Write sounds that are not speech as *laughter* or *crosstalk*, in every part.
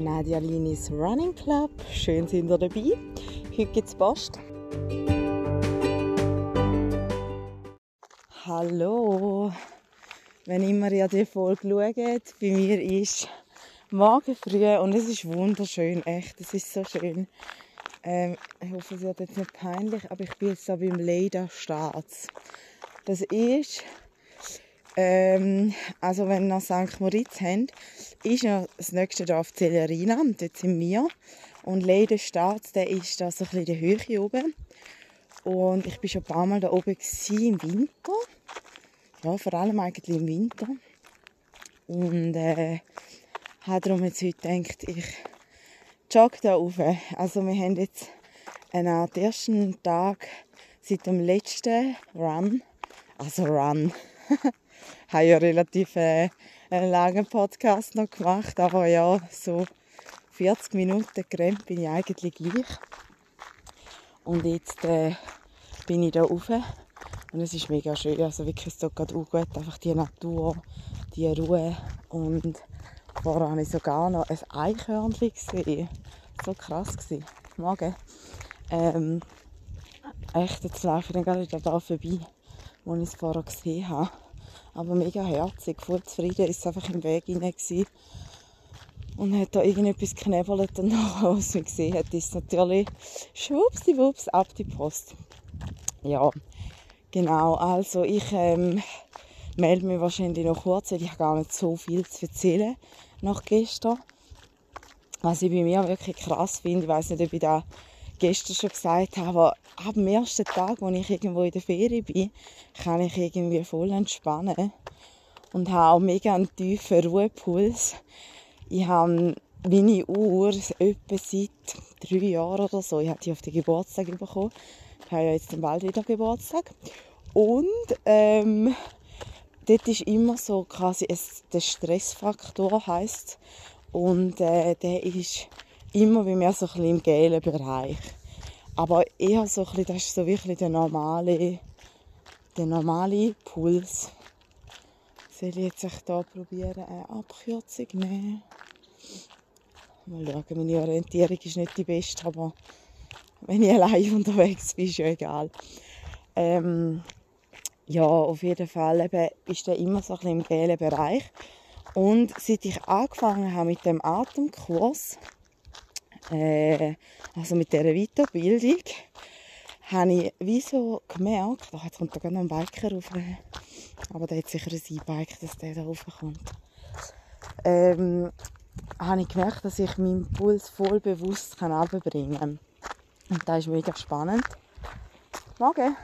Nadia Linis Running Club. Schön sind ihr dabei. Heute gibt es Post. Hallo. Wenn immer ihr die Folge schaut, bei mir ist morgen früh und es ist wunderschön, echt. Es ist so schön. Ähm, ich hoffe, es wird jetzt nicht peinlich, aber ich bin jetzt da beim Leida Staats. Das ist ähm, also wenn wir St. Moritz haben, ist ja das nächste Dorf Zellerina, dort sind wir. Und Leiden Stadt, der ist da so ein bisschen in der Höhe oben. Und ich war schon ein paar Mal da oben im Winter. Ja, vor allem eigentlich im Winter. Und äh, habe darum jetzt heute gedacht, ich jogge da rauf. Also wir haben jetzt einen ersten Tag seit dem letzten Run, also Run, *laughs* habe ja relativ äh, einen langen Podcast noch gemacht, aber ja, so 40 Minuten gerannt bin ich eigentlich gleich. Und jetzt äh, bin ich da rauf und es ist mega schön, also wirklich, es tut gerade gut, einfach die Natur, die Ruhe und vorher habe ich sogar noch ein Eichhörnchen gesehen. So krass gewesen. Morgen. Ähm, echt, jetzt laufe ich dann gerade da vorbei, wo ich es vorher gesehen habe aber mega herzig. Voll zufrieden ist einfach im Weg hinein und hat da irgendetwas geknebelt und *laughs* nachher, was man gesehen hat, ist natürlich schwuppsdiwupps ab die Post. Ja, genau, also ich ähm, melde mich wahrscheinlich noch kurz, weil ich habe gar nicht so viel zu erzählen nach gestern. Was ich bei mir wirklich krass finde, ich weiß nicht, ob ich da gestern schon gesagt habe, ab dem ersten Tag, wo ich irgendwo in der Ferie bin, kann ich irgendwie voll entspannen und habe auch mega einen tiefen Ruhepuls. Ich habe meine Uhr etwa seit drei Jahren oder so. Ich habe die auf den Geburtstag bekommen. Ich habe ja jetzt bald wieder Geburtstag. Und ähm, dort ist immer so quasi es, der Stressfaktor heißt und äh, der ist immer bei mir so ein bisschen im gelben Bereich. Aber eher so ein bisschen, das ist so wirklich der normale, der normale Puls. Soll ich jetzt hier probieren, eine Abkürzung nehmen? Mal schauen, meine Orientierung ist nicht die beste, aber wenn ich allein *laughs* unterwegs bin, ist ja egal. Ähm, ja, auf jeden Fall eben, ist der immer so ein bisschen im gelben Bereich. Und seit ich angefangen habe mit dem Atemkurs, äh, also mit dieser Weiterbildung, habe ich wie gemerkt, oh, jetzt kommt da noch ein Biker rauf, aber der hat sicher ein E-Bike, dass der da raufkommt. Ähm, habe ich gemerkt, dass ich meinen Puls voll bewusst kann runterbringen kann. Und das ist mega spannend. Morgen.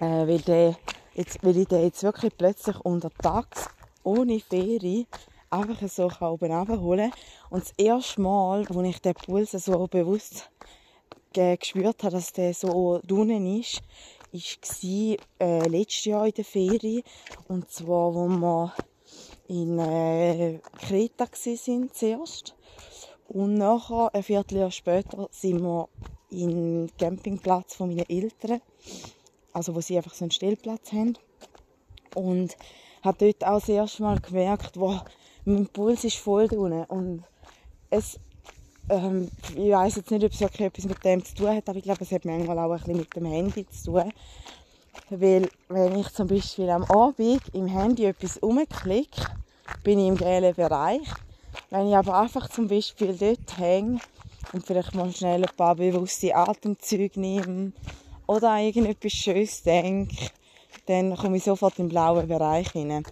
Äh, weil, der jetzt, weil ich den jetzt wirklich plötzlich unter Tags ohne Ferie einfach so oben runterholen Und das erste Mal, als ich den Puls so bewusst gespürt habe, dass der so unten ist, war äh, letztes Jahr in der Ferie. Und zwar, wo wir in äh, Kreta waren zuerst. Und nachher, ein Vierteljahr später, sind wir den Campingplatz von meinen Eltern. Also, wo sie einfach so einen Stellplatz haben. Und habe dort auch das erste Mal gemerkt, wow, mein Puls ist voll unten. Und es, ähm, ich weiß jetzt nicht, ob es wirklich etwas mit dem zu tun hat, aber ich glaube, es hat manchmal auch ein bisschen mit dem Handy zu tun. Weil, wenn ich zum Beispiel am Abend im Handy etwas umklicke, bin ich im gelben Bereich. Wenn ich aber einfach zum Beispiel dort hänge und vielleicht mal schnell ein paar bewusste Atemzüge nehme oder an irgendetwas Schönes denke, dann komme ich sofort im blauen Bereich hinein.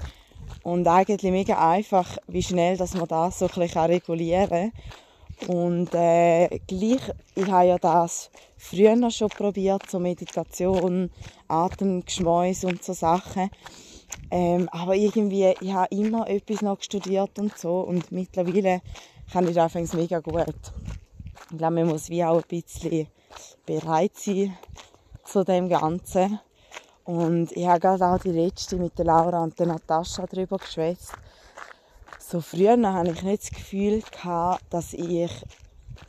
Und eigentlich mega einfach, wie schnell dass man das so ein bisschen regulieren kann. Und äh, gleich, ich habe ja das früher schon probiert, so Meditation, Atemgeschmäus und so Sachen. Ähm, aber irgendwie, ich habe immer etwas noch studiert und so und mittlerweile kann ich das mega gut. Ich glaube, man muss wie auch ein bisschen bereit sein zu dem Ganzen. Und ich habe gerade auch die letzte mit der Laura und der Natascha darüber geschwätzt. So früher hatte ich nicht das Gefühl, dass ich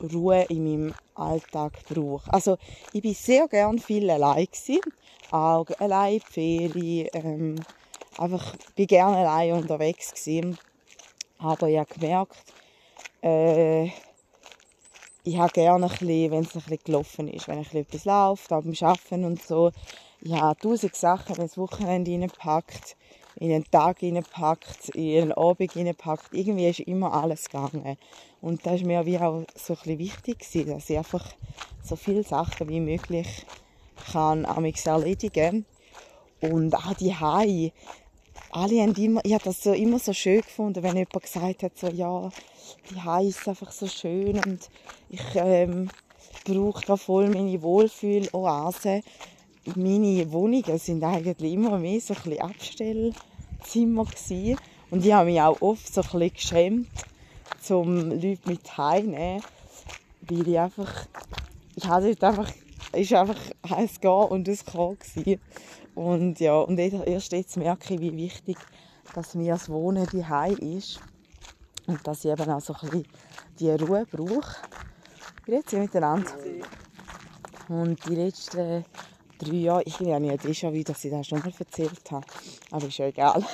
Ruhe in meinem Alltag brauche. Also ich war sehr gerne viel allein gewesen. Auch allein in Ferien. Ähm, einfach bin gerne allein unterwegs gewesen. Aber ich habe gemerkt, äh, ich habe gerne ein bisschen, wenn es ein bisschen gelaufen ist, wenn ein etwas läuft, auch beim Arbeiten und so. Ich tausend Sachen, das Wochenende reinpackt, in einen Tag reinpackt, in einen Abend reinpackt. Irgendwie ist immer alles gegangen. Und das war mir wie auch so ein wichtig, dass ich einfach so viele Sachen wie möglich kann erledigen Und auch die Hai, alle haben immer, ich habe das so immer so schön gefunden, wenn jemand gesagt hat, so, ja, die Hai ist einfach so schön und ich ähm, brauche da voll meine Wohlfühloase. Meine Wohnungen sind eigentlich immer mehr so ein Abstellzimmer gewesen. und ich habe mich auch oft so ein geschämt, um Leute mit heimzunehmen, weil ich einfach, ich hatte einfach, ist einfach heiß gehen und es kam und ja, und erst jetzt merke ich, wie wichtig, dass mir das Wohnen die ist und dass ich eben auch so ein die Ruhe brauche. Grüezi miteinander. Und die letzten drei Jahre, ich habe nicht déjà vu, dass ich das schon mal erzählt habe, aber ist ja egal.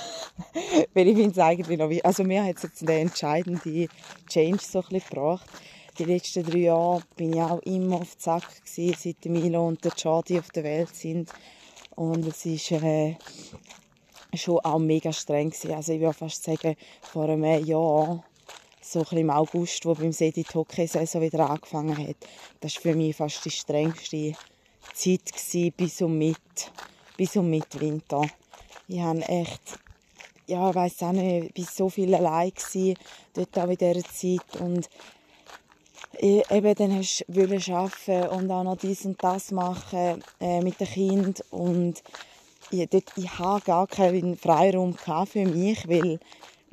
*laughs* Weil ich finde es eigentlich noch wie, also mir hat es jetzt den entscheidenden Change so gebracht. Die letzten drei Jahre bin ich auch immer auf Zack gewesen, seit Milo und der Charlie auf der Welt sind und es ist äh, schon auch mega streng gewesen. Also ich würde fast sagen, vor einem Jahr, so im August, wo beim See die Hockey-Saison wieder angefangen hat, das war für mich fast die strengste Zeit gewesen, bis um mit, bis um Mitwinter. Ich habe echt, ja, ich weiss auch nicht, bis so viel allein gewesen, dort auch in dieser Zeit und eben dann hast du arbeiten und auch noch dies und das machen äh, mit dem Kind und ich, dort, ich habe gar keinen Freiraum für mich, weil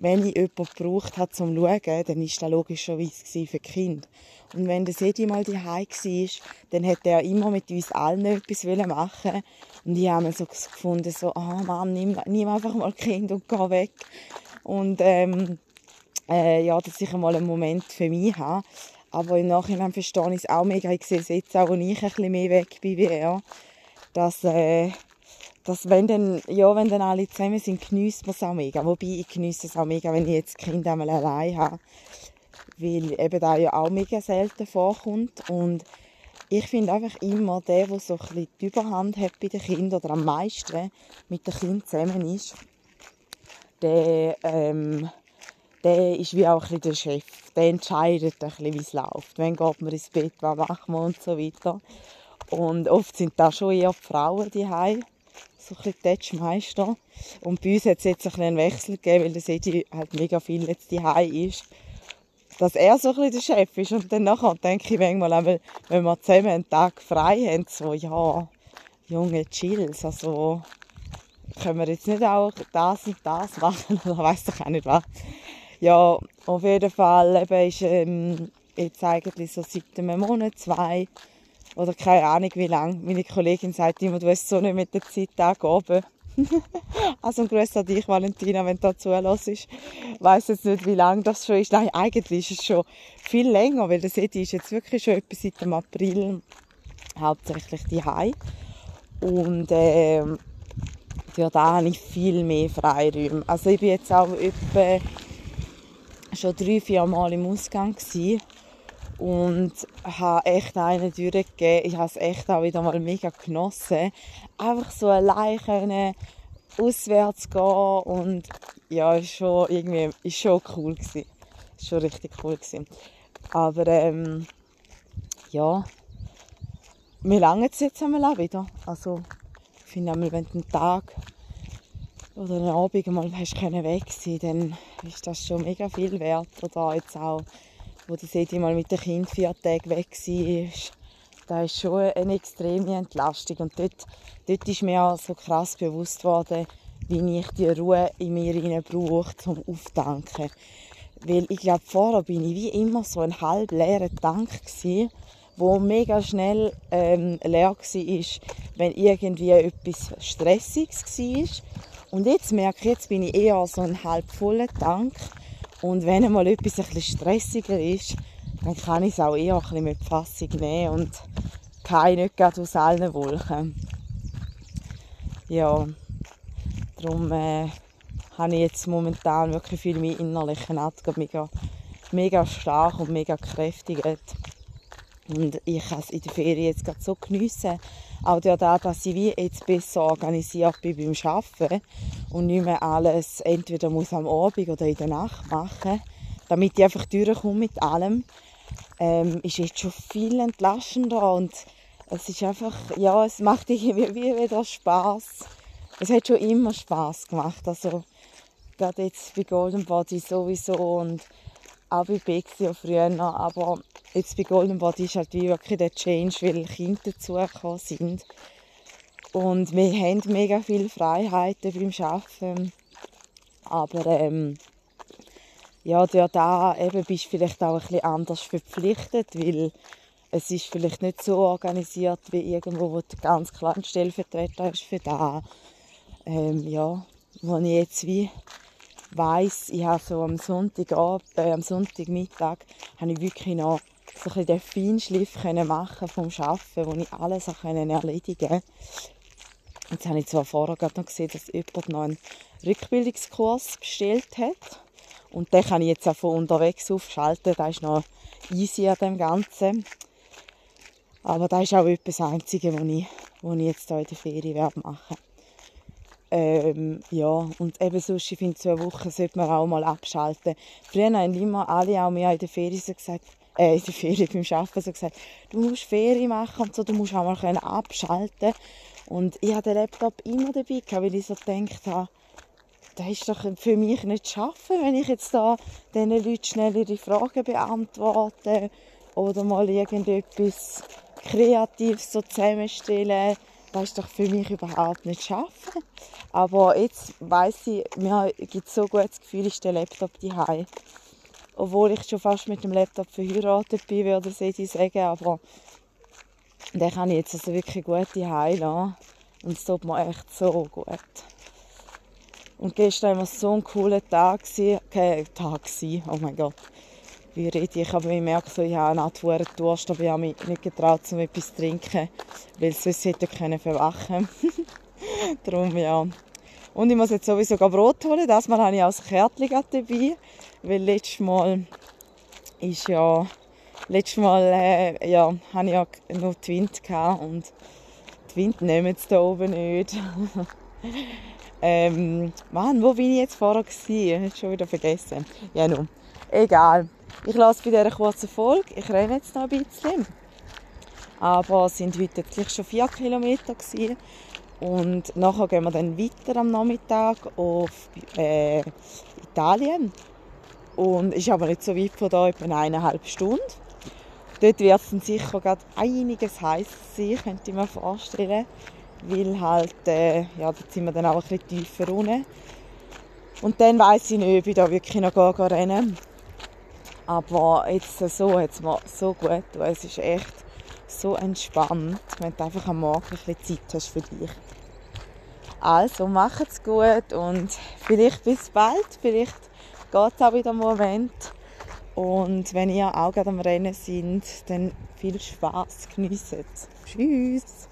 wenn ich jemanden gebraucht habe zum Schauen, dann war das logischerweise für die Kinder. Und wenn der Sedi mal daheim war, dann hätte er immer mit uns allen etwas machen Und ich habe mir so gefunden, so, oh Mann, nimm, nimm einfach mal Kind und geh weg. Und ähm, äh, ja, dass ich mal einen Moment für mich habe. Aber im Nachhinein verstehe ich es auch mega. Ich sehe es jetzt auch, als ich ein bisschen mehr weg bin wie er. Dass, äh, dass wenn dann, ja, wenn dann alle zusammen sind, genießt man es auch mega. Wobei ich genieße es auch mega, wenn ich jetzt Kind einmal allein habe. Weil eben da ja auch mega selten vorkommt. Und ich finde einfach immer, der, der so ein die Überhand hat bei den Kindern oder am meisten mit den Kindern zusammen ist, der, ähm, der ist wie auch ein der Chef. Der entscheidet ein wie es läuft. Wann geht man ins Bett, was machen wir und so weiter. Und oft sind da schon eher die Frauen die so ein bisschen Touchmeister. Und bei uns hat es jetzt ein einen Wechsel gegeben, weil der Sedi halt mega viel jetzt die ist. Dass er so ein bisschen der Chef ist. Und dann nachher denke ich manchmal, wenn wir zusammen einen Tag frei haben, so, ja, junge Chills, also, können wir jetzt nicht auch das und das machen *laughs* oder weiss doch auch nicht was. Ja, auf jeden Fall eben ist ähm, jetzt eigentlich so seit einem Monat, zwei oder keine Ahnung wie lange. Meine Kollegin sagt immer, du hast so nicht mit der Zeit angegeben. *laughs* also ein Gruß an dich, Valentina, wenn du da zuhörst. Ich weiss jetzt nicht, wie lange das schon ist. Nein, eigentlich ist es schon viel länger, weil das Edi ist jetzt wirklich schon etwa seit dem April hauptsächlich die Und äh, für da habe ich viel mehr Freiräume. Also ich bin jetzt auch etwa schon drei, vier Mal im Ausgang gewesen und habe echt einen durchgegeben. Ich habe es echt auch wieder mal mega genossen. Einfach so allein können auswärts gehen und ja, ist schon irgendwie, ist schon cool gewesen. Ist schon richtig cool gewesen. Aber ähm, ja, mir langt es jetzt einmal auch wieder. Also ich finde einmal, wenn du einen Tag oder einen Abend mal hast können weg sein, dann ist das schon mega viel wert. Oder jetzt auch, wo das Edi mal mit den Kind vier Tage weg war, da ist schon eine extreme Entlastung. Und dort, dort ist mir auch so krass bewusst worden, wie ich die Ruhe in mir brauche, zum Auftanken. Weil ich glaube, vorher bin ich wie immer so ein halb leerer Tank wo mega schnell ähm, leer war, wenn irgendwie etwas Stressiges war und jetzt merke ich, jetzt bin ich eher so ein halb voller Tank. Und wenn einmal etwas ein stressiger ist, dann kann ich es auch eher ein bisschen mit Fassung nehmen und kann nicht gerade aus allen Wolken. Ja, darum äh, habe ich jetzt momentan wirklich viel mehr innerlichen Art mega mega stark und mega kräftig. Und ich kann es in der Ferien jetzt gerade so geniessen. Auch dadurch, dass ich wie jetzt besser organisiert bin beim Arbeiten und nicht mehr alles entweder muss am Abend oder in der Nacht machen, damit ich einfach durchkomme mit allem, ähm, ist jetzt schon viel entlastender und es ist einfach, ja, es macht irgendwie *laughs* wieder Spaß. Es hat schon immer Spaß gemacht, also gerade jetzt bei Golden Body sowieso und auch bei Bexio früher, aber jetzt bei Golden Body ist halt wirklich der Change, weil Kinder dazugekommen sind. Und wir haben mega viele Freiheiten beim Arbeiten. Aber ähm, ja, durch da eben bist du vielleicht auch ein anders verpflichtet, weil es ist vielleicht nicht so organisiert wie irgendwo, wo du ganz klar einen Stellvertreter hast für da. Ähm, ja, wo ich jetzt wie weiss, ich habe so am Sonntagabend, äh, am Sonntagmittag, habe ich wirklich noch so ein den Feinschliff machen vom Arbeiten, wo ich alles auch erledigen konnte. Jetzt habe ich zwar vorher gerade noch gesehen, dass jemand noch einen Rückbildungskurs bestellt hat. Und den kann ich jetzt auch von unterwegs aufschalten. Das ist noch easy an dem Ganzen. Aber das ist auch etwas Einzige, was ich, was ich jetzt hier in der Ferien machen werde. Ähm, ja, und eben sonst, ich finde, zwei Wochen sollte man auch mal abschalten. Früher haben immer alle, auch mir in der Ferien so gesagt, äh, in der Ferien beim Arbeiten so gesagt, du musst Ferien machen und so, du musst auch mal können abschalten Und ich hatte den Laptop immer dabei, weil ich so gedacht habe, das ist doch für mich nicht zu schaffen, wenn ich jetzt da diesen Leuten schnell ihre Fragen beantworte oder mal irgendetwas Kreatives so zusammenstellen das ist doch für mich überhaupt nicht schaffen. Aber jetzt weiß ich, mir gibt so ein gutes Gefühl, ist der Laptop daheim. Obwohl ich schon fast mit dem Laptop verheiratet bin, würde ich sagen, aber den kann ich jetzt also wirklich gut daheim lassen. Und es tut mir echt so gut. Und gestern war so ein cooler Tag. Äh, Tag oh mein Gott wie rede ich. Aber ich merke so, ich habe eine Art Durst, aber ich habe mich nicht getraut, um etwas zu trinken, weil sonst hätte ich können *laughs* Darum, ja. Und ich muss jetzt sowieso Brot holen. Das Mal habe ich auch das Kärtchen dabei, weil letztes Mal ist ja letztes Mal äh, ja, hatte ich ja nur die Wind und die Wind nehmen es da oben nicht. *laughs* ähm, Mann, wo bin ich jetzt vorher gewesen? Ich schon wieder vergessen. Ja, nun. Egal. Ich lasse bei dieser kurzen Folge. Ich renne jetzt noch ein bisschen. Aber es sind heute gleich schon vier Kilometer gewesen. Und nachher gehen wir dann weiter am Nachmittag auf äh, Italien. Und ist aber nicht so weit von da, etwa eineinhalb Stunden. Dort wird es sicher gerade einiges heiß sein, könnte ich mir vorstellen. Weil halt, äh, ja, dort sind wir dann auch ein bisschen tiefer unten. Und dann weiss ich nicht, ob ich da wirklich noch rennen aber jetzt so hat es mir so gut getan. Es ist echt so entspannt, wenn du einfach am Morgen ein bisschen Zeit hast für dich. Also, macht's gut und vielleicht bis bald. Vielleicht geht es auch wieder einen Moment. Und wenn ihr auch gerade am Rennen seid, dann viel Spaß, geniessen. Tschüss!